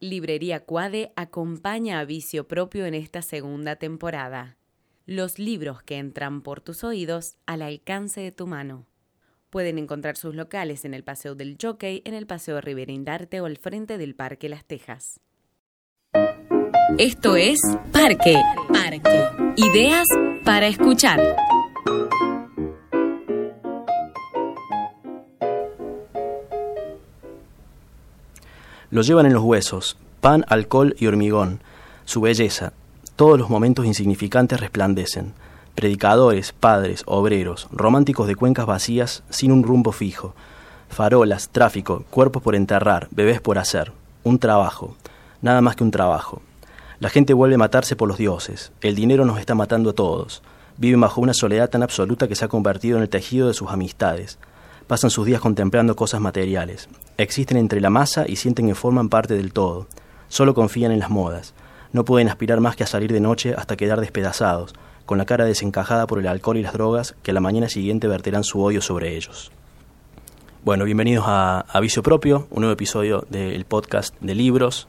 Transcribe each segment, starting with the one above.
Librería Cuade acompaña a Vicio Propio en esta segunda temporada. Los libros que entran por tus oídos al alcance de tu mano. Pueden encontrar sus locales en el Paseo del Jockey, en el Paseo Rivera Indarte o al frente del Parque Las Tejas. Esto es Parque. Parque. Ideas para escuchar. Lo llevan en los huesos, pan, alcohol y hormigón. Su belleza, todos los momentos insignificantes resplandecen. Predicadores, padres, obreros, románticos de cuencas vacías sin un rumbo fijo. Farolas, tráfico, cuerpos por enterrar, bebés por hacer. Un trabajo, nada más que un trabajo. La gente vuelve a matarse por los dioses. El dinero nos está matando a todos. Viven bajo una soledad tan absoluta que se ha convertido en el tejido de sus amistades. Pasan sus días contemplando cosas materiales. Existen entre la masa y sienten que forman parte del todo. Solo confían en las modas. No pueden aspirar más que a salir de noche hasta quedar despedazados, con la cara desencajada por el alcohol y las drogas que a la mañana siguiente verterán su odio sobre ellos. Bueno, bienvenidos a, a Vicio Propio, un nuevo episodio del podcast de libros.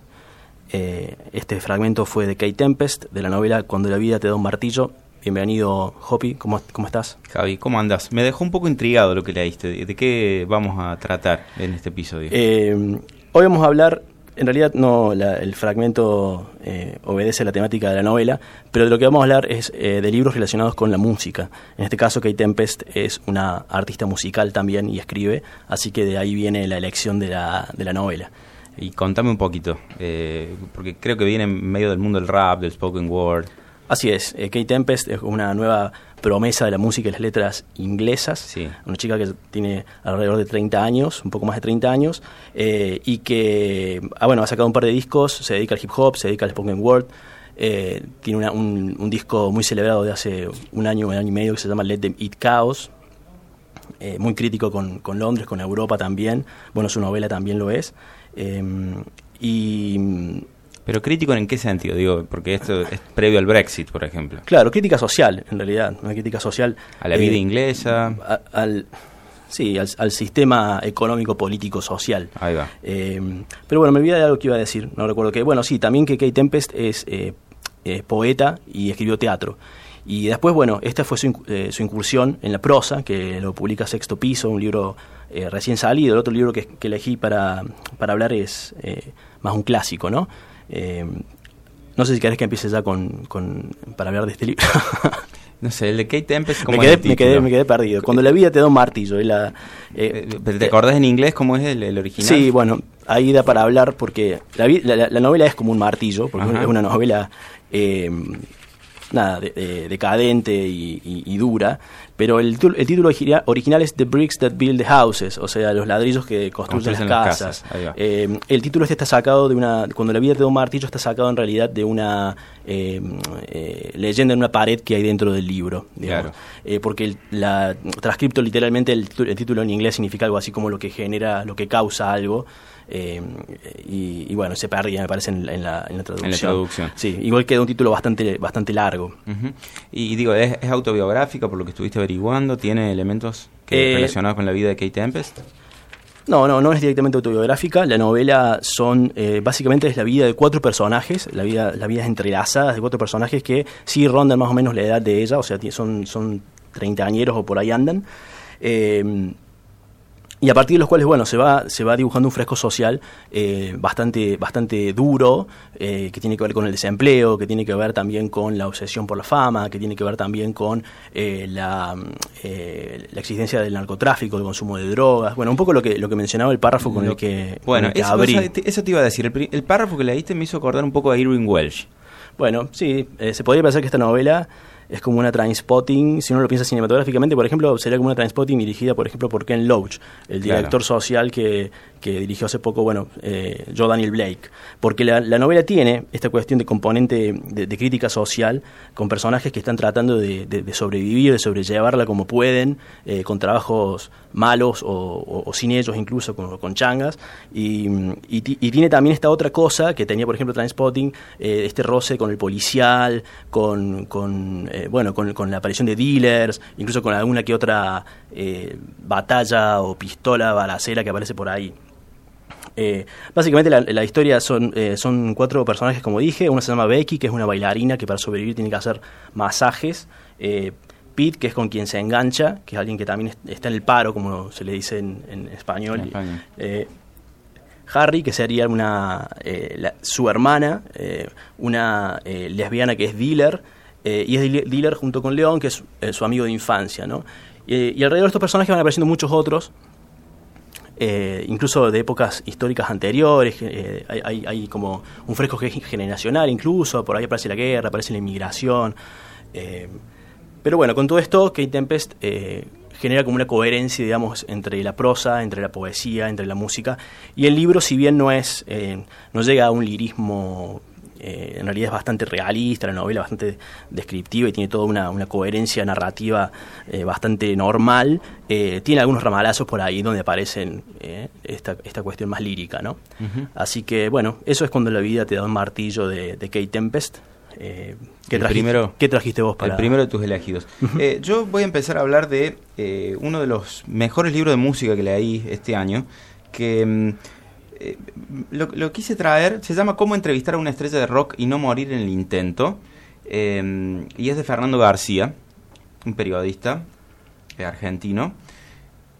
Eh, este fragmento fue de Kate Tempest, de la novela Cuando la vida te da un martillo, Bienvenido, Hopi, ¿Cómo, ¿cómo, estás? Javi, ¿cómo andas? Me dejó un poco intrigado lo que leíste. ¿De qué vamos a tratar en este episodio? Eh, hoy vamos a hablar, en realidad no, la, el fragmento eh, obedece a la temática de la novela, pero de lo que vamos a hablar es eh, de libros relacionados con la música. En este caso, Kate Tempest es una artista musical también y escribe, así que de ahí viene la elección de la, de la novela. Y contame un poquito, porque creo que viene en medio del mundo del rap, del spoken word. Así es, eh, Kate Tempest es una nueva promesa de la música y las letras inglesas, sí. una chica que tiene alrededor de 30 años, un poco más de 30 años, eh, y que ah, bueno, ha sacado un par de discos, se dedica al hip hop, se dedica al spoken word, eh, tiene una, un, un, disco muy celebrado de hace un año, un año y medio que se llama Let Them Eat Chaos, eh, muy crítico con, con, Londres, con Europa también, bueno, su novela también lo es, y pero crítico en qué sentido, digo, porque esto es previo al Brexit, por ejemplo. Claro, crítica social, en realidad, una crítica social. A la vida eh, inglesa. A, al, sí, al, al, sistema económico, político, social. Ahí va. Eh, pero bueno, me olvidé de algo que iba a decir, no recuerdo que. Bueno, sí, también que Kate Tempest es, eh, poeta y escribió teatro. Y después, bueno, esta fue su, eh, su, incursión en la prosa, que lo publica Sexto Piso, un libro eh, recién salido. El otro libro que, que elegí para, para hablar es eh, más un clásico, ¿no? Eh, no sé si querés que empiece ya con, con para hablar de este libro. No sé, el de Kate Tempest, ¿cómo me quedé, me quedé, me quedé perdido. Cuando la vida te da un martillo. Y la, eh, ¿Te acordás en inglés cómo es el, el, original? Sí, bueno, ahí da para hablar porque la, la, la novela es como un martillo, porque Ajá. es una novela eh, nada, de, de, decadente y, y, y, dura, pero el, el título original es The Bricks That Build the Houses, o sea, los ladrillos que construyen las casas. Las casas. Eh, el título este está sacado de una, cuando la vida te da un martillo, está sacado en realidad de una eh, eh, leyenda en una pared que hay dentro del libro, claro. porque el, la transcripto literalmente el, el título en inglés significa algo así como lo que genera, lo que causa algo. Eh, y, y, bueno, se perdía, me parece, en, en, la, en, la, traducción. En la traducción. Sí, igual queda un título bastante, bastante largo. Uh -huh. Y digo, ¿es, ¿es, autobiográfica por lo que estuviste averiguando? ¿Tiene elementos que, eh, relacionados con la vida de Kate Tempest? No, no, no es directamente autobiográfica. La novela son, eh, básicamente es la vida de cuatro personajes, la vida, las vidas entrelazadas de cuatro personajes que sí rondan más o menos la edad de ella, o sea, son, son treintañeros o por ahí andan. Eh, y a partir de los cuales bueno se va se va dibujando un fresco social eh, bastante bastante duro eh, que tiene que ver con el desempleo que tiene que ver también con la obsesión por la fama que tiene que ver también con eh, la, la existencia del narcotráfico el consumo de drogas bueno un poco lo que lo que mencionaba el párrafo con lo, el que bueno el que eso, abrí. eso te iba a decir el, el, párrafo que leíste me hizo acordar un poco a Irving Welsh bueno sí se podría pensar que esta novela es como una transpotting, si uno lo piensa cinematográficamente, por ejemplo, sería como una transpotting dirigida, por ejemplo, por Ken Loach, el director claro. social que, que, dirigió hace poco, bueno, eh, Joe Daniel Blake. Porque la, la, novela tiene esta cuestión de componente de, crítica social con personajes que están tratando de, de, de sobrevivir, de sobrellevarla como pueden, eh, con trabajos malos o, sin ellos incluso, con, changas. Y, y, y, tiene también esta otra cosa que tenía, por ejemplo, Transpotting, eh, este roce con el policial, con... con eh, bueno, con, con, la aparición de dealers, incluso con alguna que otra eh, batalla o pistola balacera que aparece por ahí. Eh, básicamente la, historia son, eh, son cuatro personajes, como dije. Una se llama Becky, que es una bailarina que para sobrevivir tiene que hacer masajes. Eh, Pete, que es con quien se engancha, que es alguien que también está en el paro, como se le dice en, español. Harry, que sería una su hermana, una lesbiana que es dealer, y es dealer junto con León, que es su amigo de infancia. ¿no? y alrededor de estos personajes van apareciendo muchos otros, eh, incluso de épocas históricas anteriores, eh, hay, como un fresco generacional incluso, por ahí aparece la guerra, aparece la inmigración. Eh, pero bueno, con todo esto, Kate Tempest genera como una coherencia, digamos, entre la prosa, entre la poesía, entre la música, y el libro, si bien no es, no llega a un lirismo eh, en realidad es bastante realista, la novela bastante descriptiva y tiene toda una, coherencia narrativa eh, bastante normal. Eh, tiene algunos ramalazos por ahí donde aparecen esta, esta cuestión más lírica, ¿no? Así que, bueno, eso es cuando la vida te da un martillo de, Kate Tempest. ¿qué, trajiste, primero, ¿Qué trajiste vos para...? El primero de tus elegidos. yo voy a empezar a hablar de uno de los mejores libros de música que leí este año, que... Eh, lo, quise traer, se llama Cómo entrevistar a una estrella de rock y no morir en el intento. Eh, y es de Fernando García, un periodista eh, argentino.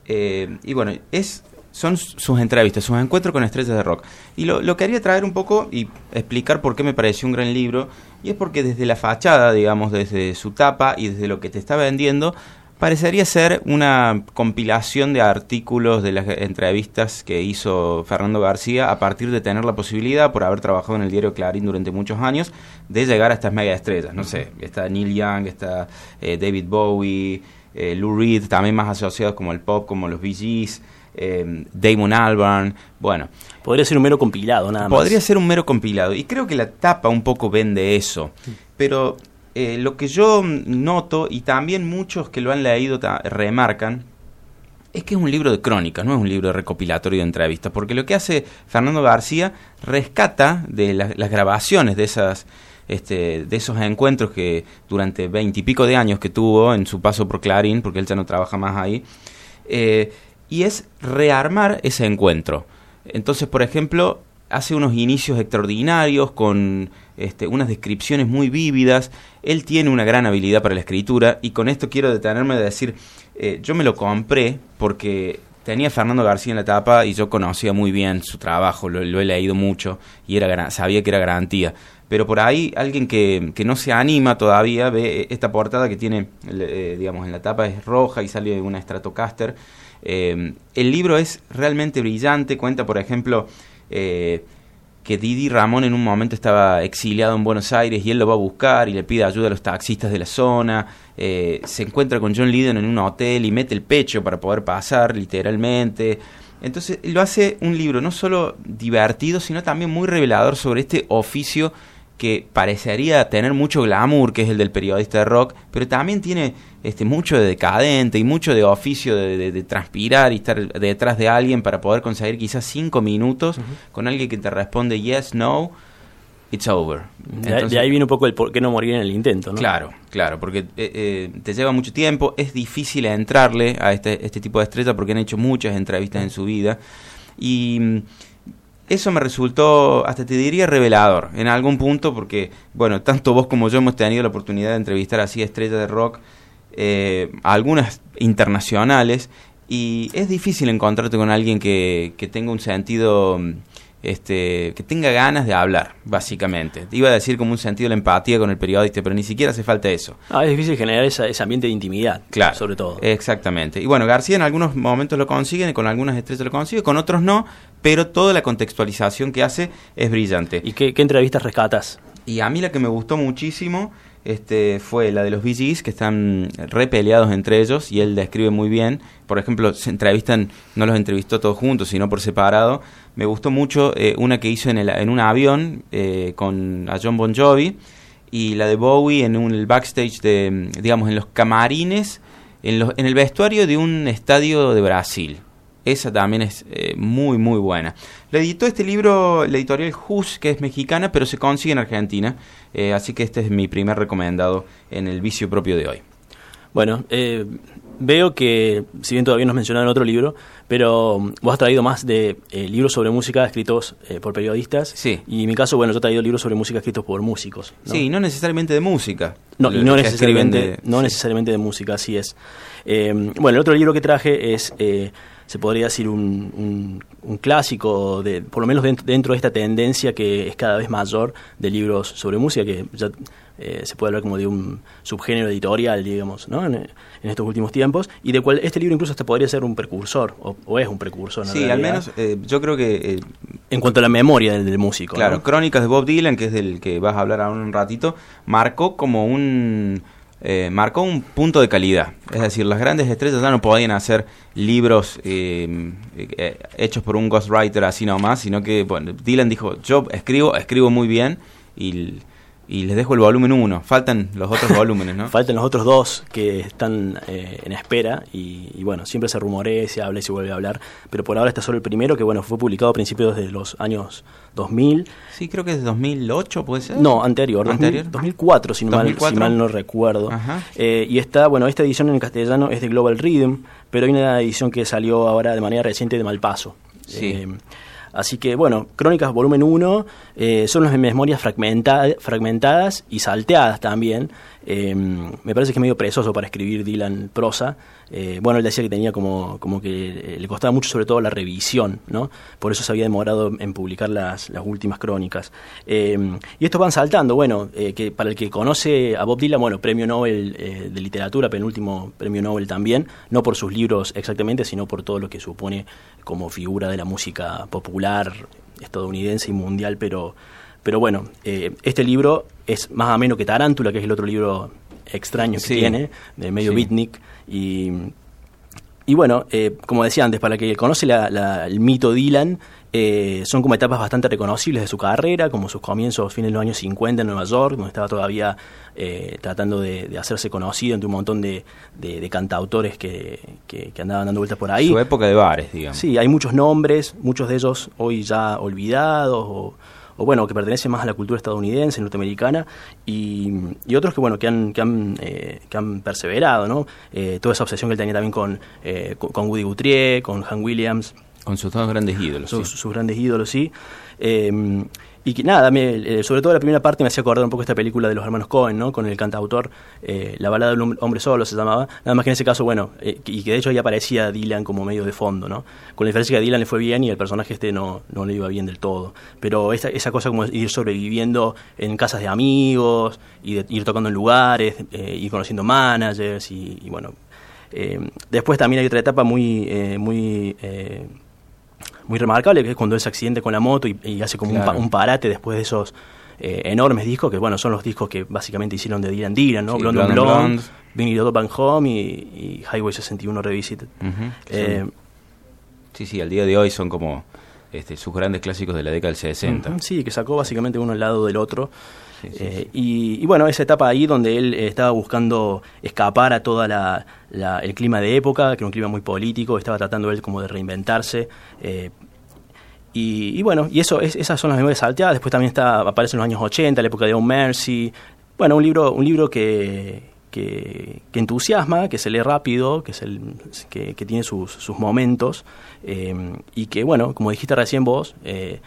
y bueno, es, son sus entrevistas, sus encuentros con estrellas de rock. Y lo, lo, quería traer un poco y explicar por qué me pareció un gran libro. Y es porque desde la fachada, digamos, desde su tapa y desde lo que te está vendiendo, Parecería ser una compilación de artículos de las entrevistas que hizo Fernando García a partir de tener la posibilidad, por haber trabajado en el diario Clarín durante muchos años, de llegar a estas mega estrellas. No sé, está Neil Young, está eh, David Bowie, eh, Lou Reed, también más asociados como el pop, como los Bee Gees. Eh, Damon Albarn, bueno. Podría ser un mero compilado, nada más. Podría ser un mero compilado, y creo que la tapa un poco vende eso, pero eh, lo que yo noto, y también muchos que lo han leído remarcan, es que es un libro de crónicas, no es un libro de recopilatorio de entrevistas, porque lo que hace Fernando García rescata de las grabaciones de esas este, de esos encuentros que durante veintipico de años que tuvo en su paso por Clarín, porque él ya no trabaja más ahí, eh, y es rearmar ese encuentro. Entonces, por ejemplo, hace unos inicios extraordinarios con este, unas descripciones muy vívidas. Él tiene una gran habilidad para la escritura y con esto quiero detenerme de decir, eh, yo me lo compré porque tenía Fernando García en la tapa y yo conocía muy bien su trabajo, lo, he leído mucho y era sabía que era garantía. Pero por ahí alguien que, que no se anima todavía ve esta portada que tiene, eh, digamos, en la tapa es roja y sale una Stratocaster. Eh, el libro es realmente brillante, cuenta, por ejemplo, que Didi Ramón en un momento estaba exiliado en Buenos Aires y él lo va a buscar y le pide ayuda a los taxistas de la zona, eh, se encuentra con John Lydon en un hotel y mete el pecho para poder pasar literalmente. Entonces lo hace un libro no solo divertido, sino también muy revelador sobre este oficio que parecería tener mucho glamour, que es el del periodista de rock, pero también tiene este, mucho de decadente y mucho de oficio de, transpirar y estar detrás de alguien para poder conseguir quizás cinco minutos con alguien que te responde yes, no, it's over. de, ahí viene un poco el por qué no morir en el intento, ¿no? Claro, claro, porque eh, eh, te lleva mucho tiempo, es difícil entrarle a este, este tipo de estrella porque han hecho muchas entrevistas en su vida y eso me resultó, hasta te diría, revelador en algún punto, porque, bueno, tanto vos como yo hemos tenido la oportunidad de entrevistar así a estrellas de rock, eh, algunas internacionales, y es difícil encontrarte con alguien que, que tenga un sentido este, que tenga ganas de hablar, básicamente. Iba a decir como un sentido de la empatía con el periodista, pero ni siquiera hace falta eso. Ah, es difícil generar ese ambiente de intimidad, claro, sobre todo. Exactamente. Y bueno, García en algunos momentos lo consigue, con algunas estrellas lo consigue, con otros no, pero toda la contextualización que hace es brillante. ¿Y qué, qué entrevistas rescatas? Y a mí la que me gustó muchísimo este, fue la de los VGs, que están repeleados entre ellos, y él describe muy bien. Por ejemplo, se entrevistan, no los entrevistó todos juntos, sino por separado. Me gustó mucho eh, una que hizo en, el, en un avión eh, con a John Bon Jovi, y la de Bowie en un el backstage de, digamos, en los camarines, en, los, en el vestuario de un estadio de Brasil. Esa también es eh, muy, muy buena. Le editó este libro la editorial Hus, que es mexicana, pero se consigue en Argentina. Eh, así que este es mi primer recomendado en el vicio propio de hoy. Bueno, eh, veo que, si bien todavía nos mencionaron otro libro, pero mm, vos has traído más de eh, libros sobre música escritos eh, por periodistas. Sí. Y en mi caso, bueno, yo he traído libros sobre música escritos por músicos. ¿no? Sí, no necesariamente de música. No, y no necesariamente, de- no sí. necesariamente de música, así es. Eh, bueno, el otro libro que traje es, se podría decir, un, un- un clásico, de, por lo menos dentro, dentro de esta tendencia que es cada vez mayor de libros sobre música, que ya eh, se puede hablar como de un subgénero editorial, digamos, ¿no? en, en estos últimos tiempos, y de cual este libro incluso hasta podría ser un precursor, o, o es un precursor. en Sí, al menos eh, yo creo que eh, En cuanto a la memoria del, del músico. Claro, ¿no? Crónicas de Bob Dylan, que es del que vas a hablar ahora un ratito, marcó como un eh, marcó un punto de calidad. Es decir, las grandes estrellas ya no podían hacer libros eh, eh, hechos por un ghostwriter así nomás, sino que bueno, Dylan dijo, yo escribo, escribo muy bien y, y les dejo el volumen 1. Faltan los otros volúmenes, ¿no? Faltan los otros dos que están eh, en espera y, y bueno, siempre se rumorea, se habla y se vuelve a hablar, pero por ahora está solo el primero que bueno, fue publicado a principios de los años 2000, Sí, creo que es de 2008, ¿puede ser? no, anterior, 2000, ¿Anterior? 2004 si no, Mal, 2004. si mal no recuerdo. Eh, y está, bueno, esta edición en castellano es de Global Rhythm, pero hay una edición que salió ahora de manera reciente de Malpaso. Sí. Eh, así que, bueno, Crónicas volumen 1 eh, son las memorias fragmenta- fragmentadas y salteadas también. Eh, me parece que es medio presoso para escribir Dylan prosa. Eh, bueno, él decía que tenía como, como que le costaba mucho sobre todo la revisión, ¿no? Por eso se había demorado en publicar las, las últimas crónicas. Eh, y estos van saltando, bueno, eh, que para el que conoce a Bob Dylan, bueno, premio Nobel eh, de literatura, penúltimo premio Nobel también, no por sus libros exactamente, sino por todo lo que supone como figura de la música popular estadounidense y mundial, pero, pero bueno, eh, este libro es más ameno que Tarántula, que es el otro libro extraño que Sí. tiene, de medio Sí. beatnik, y, y bueno, eh, como decía antes, para el que conoce la- la- el mito Dylan, eh, son como etapas bastante reconocibles de su carrera, como sus comienzos, fines de los años 50 en Nueva York, donde estaba todavía eh, tratando de, de hacerse conocido entre un montón de, de- de cantautores que, que- que andaban dando vueltas por ahí. Su época de bares, digamos. Sí, hay muchos nombres, muchos de ellos hoy ya olvidados o, o, bueno, que pertenecen más a la cultura estadounidense, norteamericana, y, y otros que bueno, que han, que han, eh, que han perseverado, ¿no? Eh, toda esa obsesión que él tenía también con, eh, con, Woody Guthrie, con Han Williams, Con sus dos grandes ídolos. sus, sí. sus grandes ídolos, sí. Y que nada, me- eh, sobre todo la primera parte me hacía acordar un poco esta película de los hermanos Cohen, ¿no? Con el cantautor, eh, La balada del hom- hombre solo se llamaba. Nada más que en ese caso, bueno, eh, y que de hecho ahí aparecía Dylan como medio de fondo, ¿no? Con la diferencia que a Dylan le fue bien y el personaje este no, no le iba bien del todo. Pero esa, esa cosa como ir sobreviviendo en casas de amigos y de ir tocando en lugares, eh, ir conociendo managers y, y bueno. después también hay otra etapa muy, muy muy remarcable, que es cuando él se accidente con la moto y, y hace como un, Claro. pa- un parate después de esos eh, enormes discos, que bueno, son los discos que básicamente hicieron de Dylan Dylan, ¿no? Sí, Blonde on Blonde Back Home y, y Highway 61 Revisited. Eh, son- sí, sí, al día de hoy son como este, sus grandes clásicos de la década del 60. ujú, Sí, que sacó básicamente uno al lado del otro. Sí, sí, Eh, Y, y bueno, esa etapa ahí donde él eh, estaba buscando escapar a toda la, la- el clima de época, que era un clima muy político, estaba tratando él como de reinventarse. eh, y, y bueno, y eso es, esas son las memorias salteadas. Después también está, aparece en los años 80, la época de Oh Mercy. Bueno, un libro, un libro que, que, que entusiasma, que se lee rápido, que, es el, que, que tiene sus, sus momentos. eh, y que, bueno, como dijiste recién vos, eh,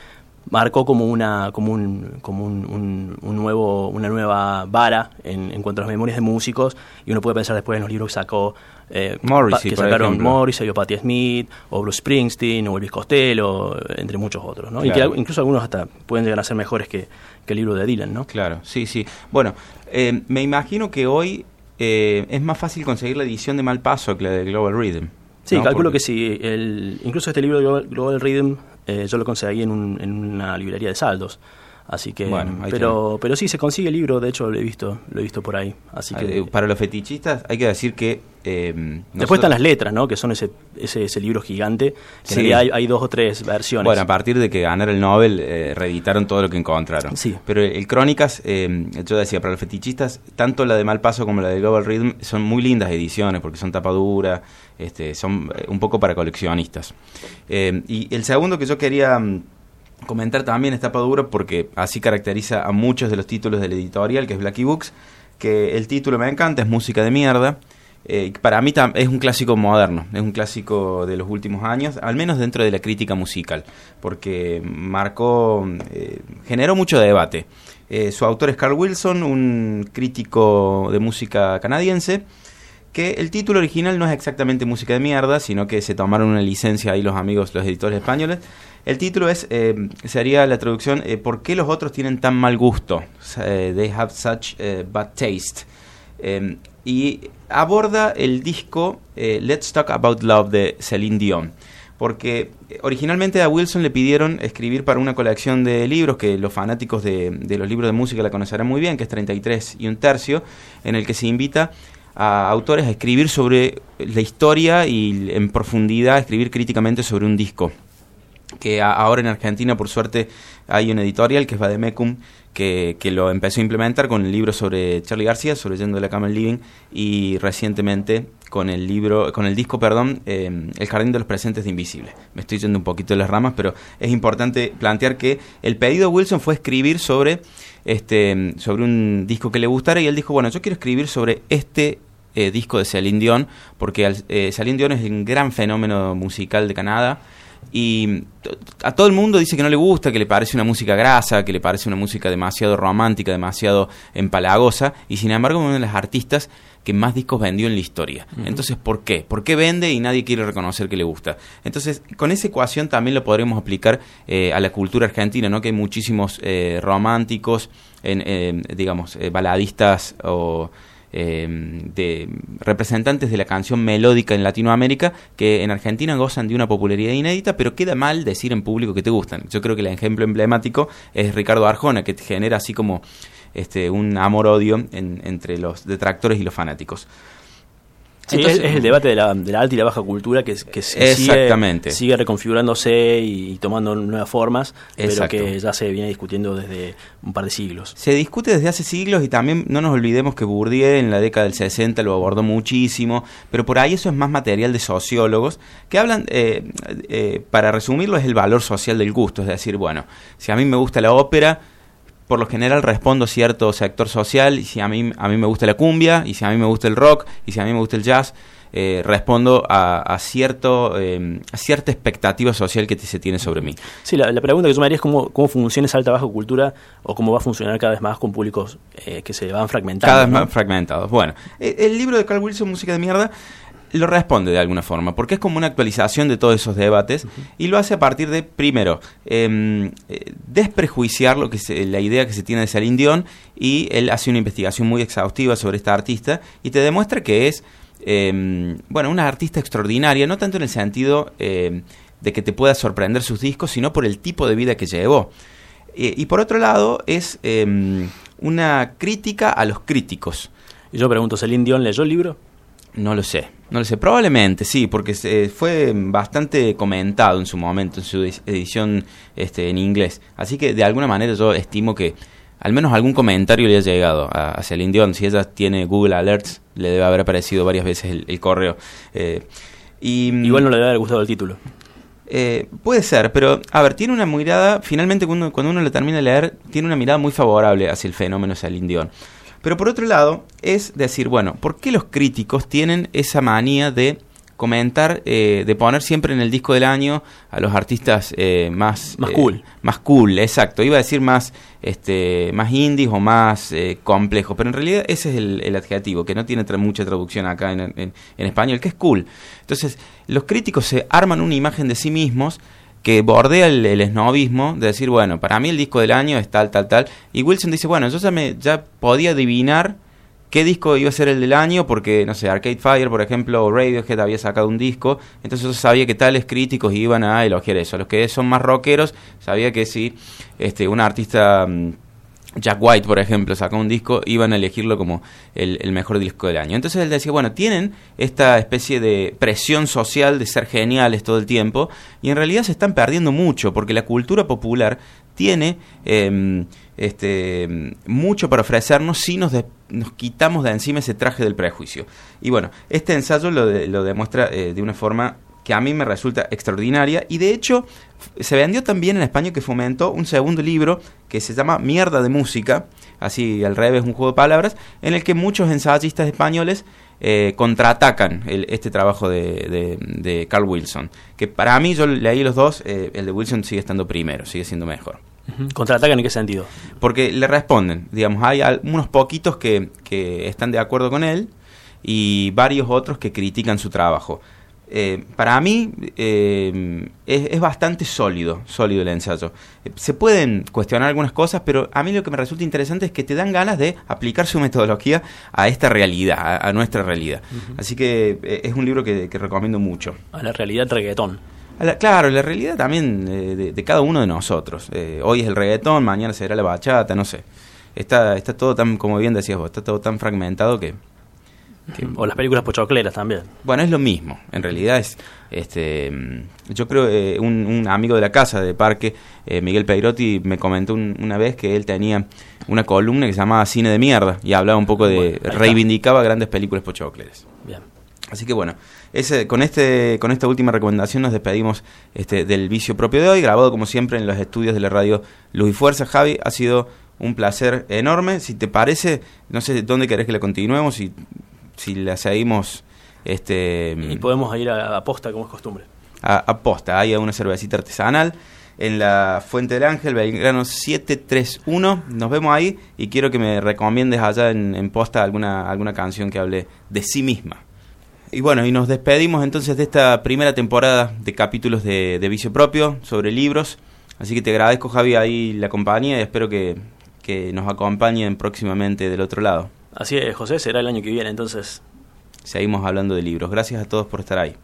marcó como una como un como un, un- un nuevo una nueva vara en, en cuanto a las memorias de músicos y uno puede pensar después en los libros que sacó eh, Morrissey, que sacaron. Morrissey o Patti Smith o Bruce Springsteen o Elvis Costello entre muchos otros ¿no? y que incluso algunos hasta pueden llegar a ser mejores que, que el libro de Dylan ¿no? Claro, sí, sí. Bueno, eh, me imagino que hoy eh, es más fácil conseguir la edición de Malpaso que la de Global Rhythm. Sí, ¿no? calculo Porque- que sí. El, incluso este libro de Global, Global Rhythm eh, yo lo conseguí en, un- en una librería de saldos. Así que, Bueno, pero, pero sí se consigue el libro. De hecho, lo he visto, lo he visto por ahí. Así que Eh, para los fetichistas hay que decir que... eh, después están las letras, ¿no? Que son ese, ese, ese libro gigante. Que Sí. hay, hay dos o tres versiones. Bueno, a partir de que ganara el Nobel, eh, reeditaron todo lo que encontraron. Sí. Pero el Crónicas, eh, yo decía, para los fetichistas, tanto la de Malpaso como la de Global Rhythm son muy lindas ediciones porque son tapadura, este, son eh, un poco para coleccionistas. Eh, y el segundo que yo quería mm, comentar también es tapadura porque así caracteriza a muchos de los títulos del editorial, que es Blackie Books, que el título me encanta, es música de mierda. eh, para mí es un clásico moderno, es un clásico de los últimos años, al menos dentro de la crítica musical, porque marcó, eh, generó mucho debate. Eh, su autor es Carl Wilson, un crítico de música canadiense, que el título original no es exactamente música de mierda, sino que se tomaron una licencia ahí los amigos, los editores españoles. El título es sería la traducción ¿Por qué los otros tienen tan mal gusto? they have such bad taste. y aborda el disco eh, Let's Talk About Love de Celine Dion. Porque eh, originalmente a Wilson le pidieron escribir para una colección de libros que los fanáticos de, los libros de música la conocerán muy bien, que es 33 y un tercio, en el que se invita a autores a escribir sobre la historia y en profundidad escribir críticamente sobre un disco. Que ahora en Argentina, por suerte, hay un editorial que es Vademecum, que, que, lo empezó a implementar con el libro sobre Charlie García, sobre Yendo de la Cama Living, y recientemente con el libro, con el disco, perdón, eh, El Jardín de los Presentes de Invisible. Me estoy yendo un poquito de las ramas, pero es importante plantear que el pedido de Wilson fue escribir sobre, este, sobre un disco que le gustara, y él dijo, bueno, yo quiero escribir sobre este eh, disco de Celine Dion, porque eh, Celine Dion es un gran fenómeno musical de Canadá, y a todo el mundo dice que no le gusta, que le parece una música grasa, que le parece una música demasiado romántica, demasiado empalagosa, y sin embargo es una de las artistas que más discos vendió en la historia. Entonces, ¿por qué? ¿Por qué vende y nadie quiere reconocer que le gusta? Entonces, con esa ecuación también lo podríamos aplicar eh, a la cultura argentina, ¿no? Que hay muchísimos eh, románticos, en, digamos, eh, baladistas o eh, de representantes de la canción melódica en Latinoamérica que en Argentina gozan de una popularidad inédita, pero queda mal decir en público que te gustan. Yo creo que el ejemplo emblemático es Ricardo Arjona, que genera así como este, un amor-odio entre los detractores y los fanáticos es, el debate de la, de la, alta y la baja cultura que, que Sigue, sigue, reconfigurándose y, tomando nuevas formas, pero que ya se viene discutiendo desde un par de siglos. Se discute desde hace siglos y también no nos olvidemos que Bourdieu en la década del 60 lo abordó muchísimo, pero por ahí eso es más material de sociólogos que hablan, eh, eh, para resumirlo, es el valor social del gusto, es decir, bueno, si a mí me gusta la ópera, por lo general respondo a cierto sector social y si a mí, a mí me gusta la cumbia y si a mí me gusta el rock y si a mí me gusta el jazz, eh, respondo a, cierto, eh, a cierta expectativa social que se tiene sobre mí. Sí, la, pregunta que yo me haría es cómo, cómo funciona esa alta baja cultura o cómo va a funcionar cada vez más con públicos eh, que se van fragmentando. Cada vez más fragmentados. Bueno, el libro de Carl Wilson, Música de Mierda, lo responde de alguna forma, porque es como una actualización de todos esos debates y lo hace a partir de, primero, em, eh, desprejuiciar lo que la idea que se tiene de Celine Dion y él hace una investigación muy exhaustiva sobre esta artista y te demuestra que es, em, bueno, una artista extraordinaria, no tanto en el sentido em, de que te pueda sorprender sus discos, sino por el tipo de vida que llevó. Eh, y por otro lado, es una crítica a los críticos. Y yo pregunto, ¿Celine Dion leyó el libro? No lo sé, no lo sé. Probablemente sí, porque se, fue bastante comentado en su momento, en su edición este, en inglés. Así que de alguna manera yo estimo que al menos algún comentario le ha llegado a, Celine Dion. Si ella tiene Google Alerts, le debe haber aparecido varias veces el, correo. Eh, y, Igual no le debe haber gustado el título. Eh, puede ser, pero a ver, tiene una mirada, finalmente cuando, cuando uno lo termina de leer, tiene una mirada muy favorable hacia el fenómeno Celine Dion. Pero por otro lado, es decir, bueno, ¿por qué los críticos tienen esa manía de comentar, eh, de poner siempre en el disco del año a los artistas eh, más... Más cool. Eh, más cool, exacto. Iba a decir más, este, más indies o más complejos, pero en realidad ese es el, adjetivo, que no tiene mucha traducción acá en, en, en español, que es cool. Entonces, los críticos se arman una imagen de sí mismos que bordea el, el, esnovismo de decir, bueno, para mí el disco del año es tal, tal, tal. Y Wilson dice, bueno, yo ya, me, ya podía adivinar qué disco iba a ser el del año, porque, no sé, Arcade Fire, por ejemplo, o Radiohead había sacado un disco, entonces yo sabía que tales críticos iban a elogiar eso. Los que son más rockeros, sabía que si este, un artista... Jack White, por ejemplo, sacó un disco, iban a elegirlo como el, mejor disco del año. Entonces él decía, bueno, tienen esta especie de presión social de ser geniales todo el tiempo, y en realidad se están perdiendo mucho, porque la cultura popular tiene este, mucho para ofrecernos si nos, quitamos de encima ese traje del prejuicio. Y bueno, este ensayo lo, lo demuestra eh, de una forma que a mí me resulta extraordinaria y de hecho se vendió también en España que fomentó un segundo libro que se llama Mierda de Música, así al revés, un juego de palabras, en el que muchos ensayistas españoles eh, contraatacan este trabajo de, de, Carl Wilson. Que para mí, yo leí los dos, eh, el de Wilson sigue estando primero, sigue siendo mejor. ¿Contraatacan en qué sentido? Porque le responden, digamos, hay unos poquitos que, que están de acuerdo con él y varios otros que critican su trabajo. Eh, para mí eh, es, bastante sólido, sólido el ensayo. se pueden cuestionar algunas cosas, pero a mí lo que me resulta interesante es que te dan ganas de aplicar su metodología a esta realidad, a, nuestra realidad. Así que eh, es un libro que, recomiendo mucho. A la realidad reggaetón. claro, la realidad también de, cada uno de nosotros. hoy es el reggaetón, mañana será la bachata, no sé. Está, está todo tan, como bien decías vos, está todo tan fragmentado que o las películas pochocleras también. Bueno, es lo mismo. En realidad es, este, yo creo, eh, un, amigo de la casa de Parque, eh, Miguel Peirotti, me comentó una vez que él tenía una columna que se llamaba Cine de Mierda y hablaba un poco de, reivindicaba grandes películas pochocleras. Bien. Así que bueno, ese, con, este, con esta última recomendación nos despedimos este, del vicio propio de hoy, grabado como siempre en los estudios de la radio Luz y Fuerza. Javi, ha sido un placer enorme. Si te parece, no sé dónde querés que la continuemos, y si la seguimos... Este, y podemos ir a, a posta como es costumbre. A, a posta, hay una cervecita artesanal en la Fuente del Ángel, Belgrano 731. Nos vemos ahí y quiero que me recomiendes allá en, posta alguna, alguna canción que hable de sí misma. Y bueno, y nos despedimos entonces de esta primera temporada de capítulos de, de Vicio Propio sobre libros. Así que te agradezco, Javi, ahí la compañía y espero que, que nos acompañen próximamente del otro lado. Así es, José, será el año que viene entonces. Seguimos hablando de libros. Gracias a todos por estar ahí.